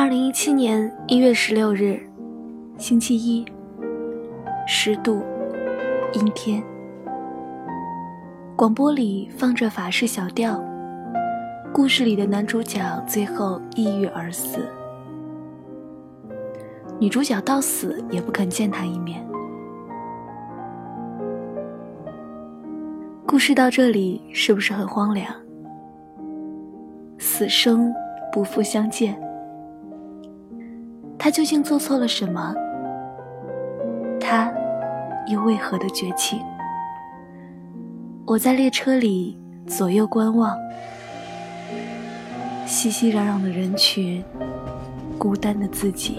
二零一七年一月十六日，星期一，十度，阴天。广播里放着法式小调，故事里的男主角最后抑郁而死，女主角到死也不肯见他一面。故事到这里是不是很荒凉？死生不复相见。他究竟做错了什么？他又为何的绝情？我在列车里左右观望，熙熙攘攘的人群，孤单的自己。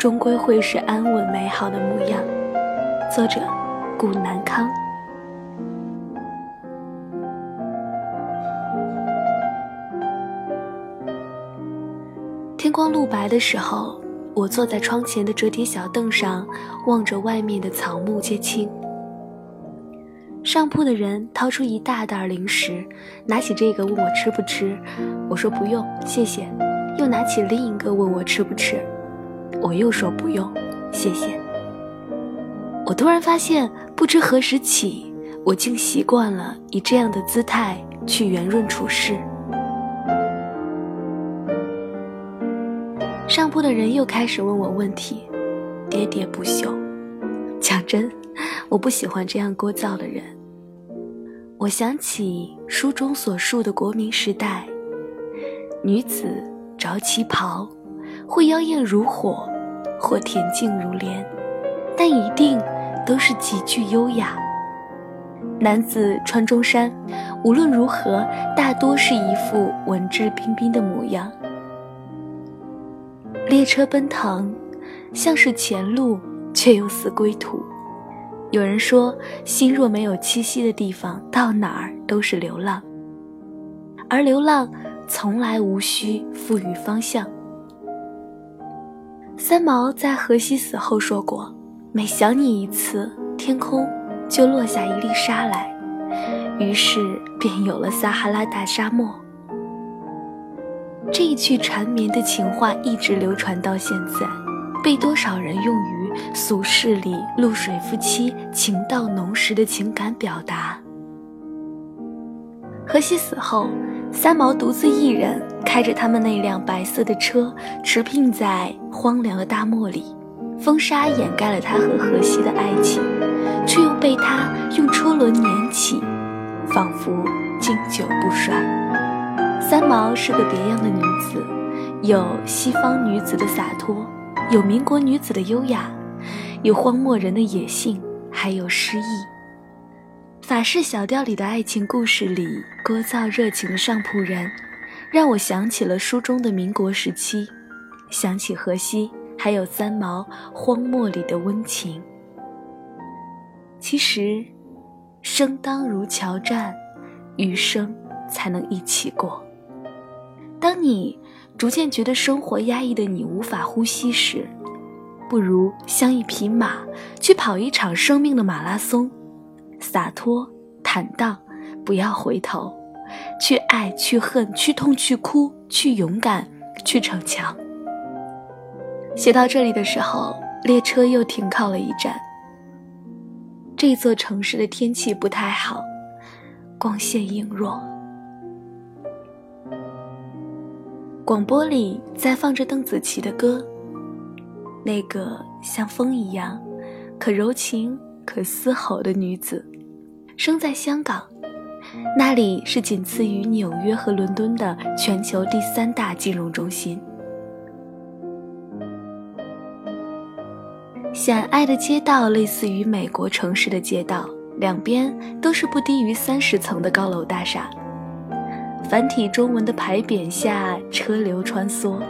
终归会是安稳美好的模样。作者：顾南康。天光露白的时候，我坐在窗前的折叠小凳上，望着外面的草木皆青。上铺的人掏出一大袋零食，拿起这个问我吃不吃，我说不用，谢谢。又拿起另一个问我吃不吃，我又说不用，谢谢。我突然发现，不知何时起，我竟习惯了以这样的姿态去圆润处事。上铺的人又开始问我问题，喋喋不休。讲真，我不喜欢这样聒噪的人。我想起书中所述的国民时代，女子。着旗袍，会妖艳如火，或恬静如莲，但一定都是极具优雅。男子穿中山，无论如何，大多是一副文质彬彬的模样。列车奔腾，像是前路，却又似归途。有人说，心若没有栖息的地方，到哪儿都是流浪，而流浪。从来无需赋予方向。三毛在荷西死后说过：“每想你一次，天空就落下一粒沙来。”于是便有了撒哈拉大沙漠。这一句缠绵的情话一直流传到现在，被多少人用于俗世里露水夫妻情到浓时的情感表达。荷西死后。三毛独自一人开着他们那辆白色的车，驰骋在荒凉的大漠里。风沙掩盖了他和荷西的爱情，却又被他用车轮碾起，仿佛经久不衰。三毛是个别样的女子，有西方女子的洒脱，有民国女子的优雅，有荒漠人的野性，还有诗意。法式小调里的爱情故事里，聒噪热情的上铺人，让我想起了书中的民国时期，想起荷西，还有三毛荒漠里的温情。其实，生当如桥战，余生才能一起过。当你逐渐觉得生活压抑的你无法呼吸时，不如像一匹马，去跑一场生命的马拉松。洒脱、坦荡，不要回头，去爱，去恨，去痛，去哭，去勇敢，去逞强。写到这里的时候，列车又停靠了一站。这座城市的天气不太好，光线隐弱。广播里在放着邓紫棋的歌，那个像风一样，可柔情。可嘶吼的女子，生在香港，那里是仅次于纽约和伦敦的全球第三大金融中心。显爱的街道类似于美国城市的街道，两边都是不低于三十层的高楼大厦。繁体中文的牌匾下，车流穿梭。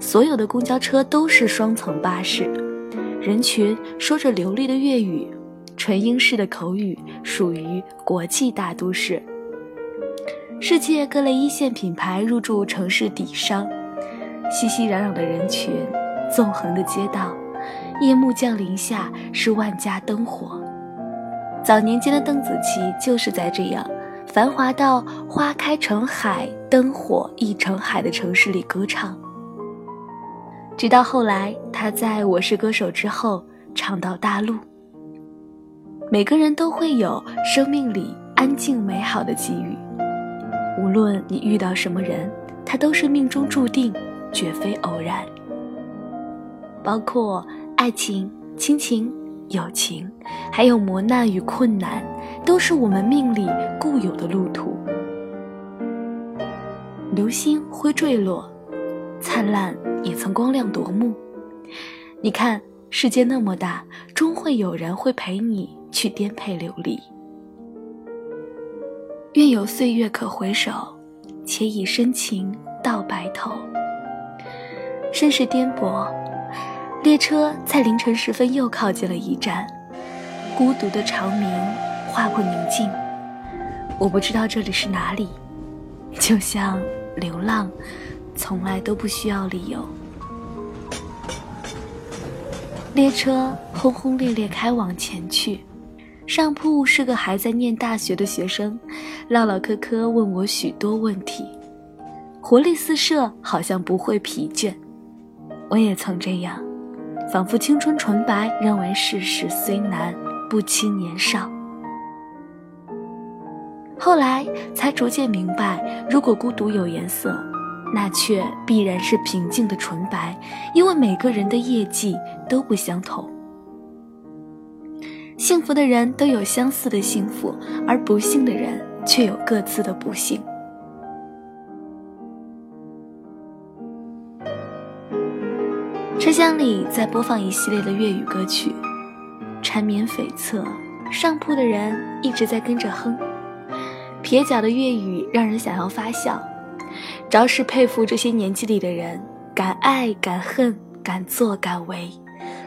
所有的公交车都是双层巴士，人群说着流利的粤语，纯英式的口语，属于国际大都市。世界各类一线品牌入驻城市底商，熙熙攘攘的人群，纵横的街道，夜幕降临下是万家灯火。早年间的邓紫棋就是在这样繁华到花开成海，灯火亦成海的城市里歌唱。直到后来，他在我是歌手之后唱到大陆。每个人都会有生命里安静美好的机遇，无论你遇到什么人，他都是命中注定，绝非偶然。包括爱情、亲情、友情，还有磨难与困难，都是我们命里固有的路途。流星会坠落。灿烂也曾光亮夺目。你看，世界那么大，终会有人会陪你去颠沛流离。愿有岁月可回首，且以深情到白头。身世颠簸，列车在凌晨时分又靠近了一站。孤独的长鸣划破宁静。我不知道这里是哪里，就像流浪。从来都不需要理由。列车轰轰烈烈开往前去，上铺是个还在念大学的学生，唠唠嗑嗑问我许多问题，活力四射，好像不会疲倦。我也曾这样，仿佛青春纯白，认为世事虽难，不欺年少。后来才逐渐明白，如果孤独有颜色。那却必然是平静的纯白，因为每个人的业绩都不相同。幸福的人都有相似的幸福，而不幸的人却有各自的不幸。车厢里在播放一系列的粤语歌曲，缠绵悱恻，上铺的人一直在跟着哼，蹩脚的粤语让人想要发笑。着实佩服这些年纪里的人，敢爱敢恨，敢作敢为，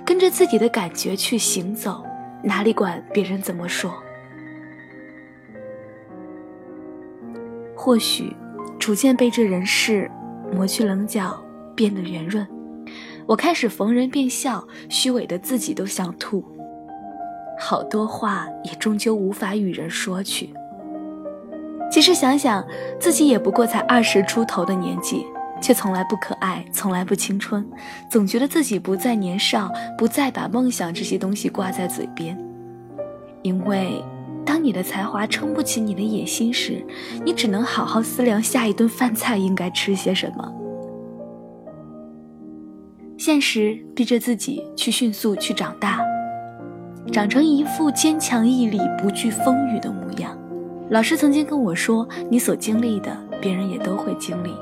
跟着自己的感觉去行走，哪里管别人怎么说？或许，逐渐被这人世磨去棱角，变得圆润，我开始逢人便笑，虚伪的自己都想吐，好多话也终究无法与人说去。其实想想，自己也不过才二十出头的年纪，却从来不可爱，从来不青春，总觉得自己不再年少，不再把梦想这些东西挂在嘴边。因为，当你的才华撑不起你的野心时，你只能好好思量下一顿饭菜应该吃些什么。现实逼着自己去迅速去长大，长成一副坚强毅力、不惧风雨的模样。老师曾经跟我说：“你所经历的，别人也都会经历，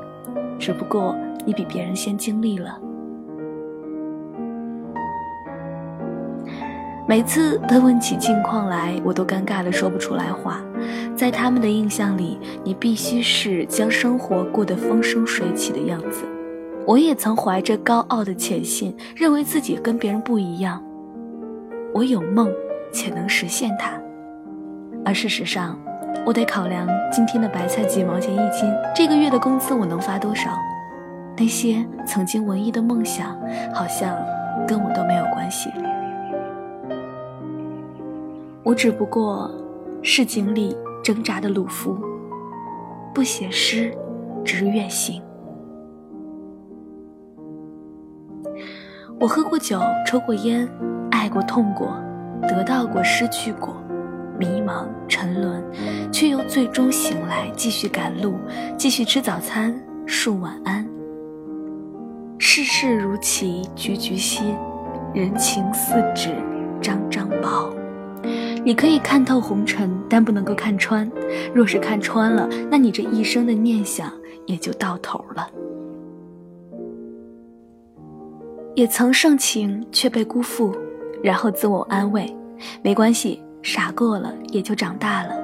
只不过你比别人先经历了。”每次他问起近况来，我都尴尬的说不出来话。在他们的印象里，你必须是将生活过得风生水起的样子。我也曾怀着高傲的潜心，认为自己跟别人不一样。我有梦，且能实现它，而事实上。我得考量今天的白菜几毛钱一斤，这个月的工资我能发多少？那些曾经文艺的梦想，好像跟我都没有关系。我只不过是井里挣扎的鲁夫，不写诗，只远行。我喝过酒，抽过烟，爱过，痛过，得到过，失去过。迷茫沉沦，却又最终醒来，继续赶路，继续吃早餐，述晚安。世事如棋，局局新，人情似纸，张张薄。你可以看透红尘，但不能够看穿。若是看穿了，那你这一生的念想也就到头了。也曾盛情却被辜负，然后自我安慰，没关系，傻过了也就长大了。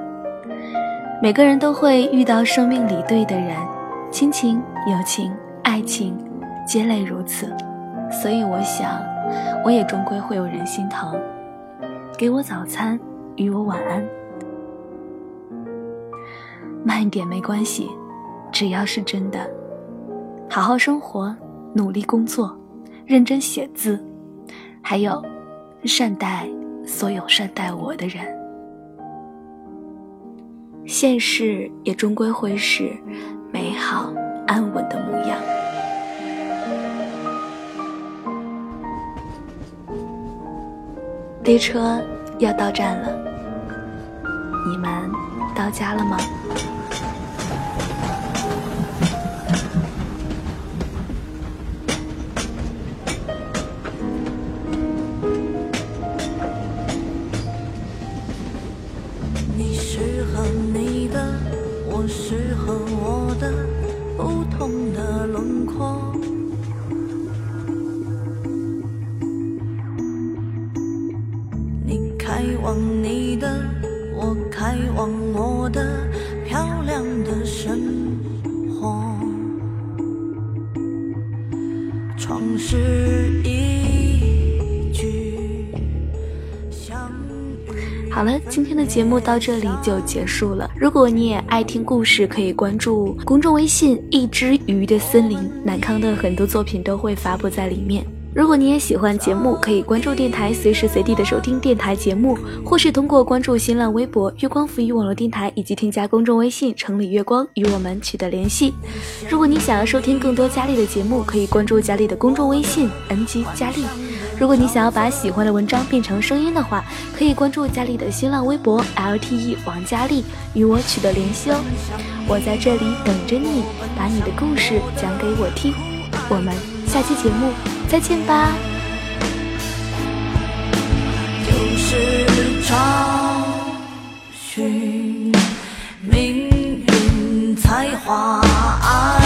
每个人都会遇到生命里对的人，亲情、友情、爱情，皆类如此。所以我想，我也终归会有人心疼，给我早餐，与我晚安。慢一点没关系，只要是真的。好好生活，努力工作，认真写字，还有，善待所有善待我的人。现世也终归会是美好安稳的模样。列车要到站了，你们到家了吗？希望你的，我开往我的漂亮的好了，今天的节目到这里就结束了。如果你也爱听故事，可以关注公众微信“一只鱼的森林”，南康的很多作品都会发布在里面。如果你也喜欢节目，可以关注电台，随时随地的收听电台节目，或是通过关注新浪微博“月光浮语网络电台”，以及添加公众微信“城里月光”与我们取得联系。如果你想要收听更多佳丽的节目，可以关注佳丽的公众微信 “ng 佳丽”。如果你想要把喜欢的文章变成声音的话，可以关注佳丽的新浪微博 “lte 王佳丽”与我取得联系哦。我在这里等着你，把你的故事讲给我听。我们下期节目。再见吧。就是找寻命运才华爱。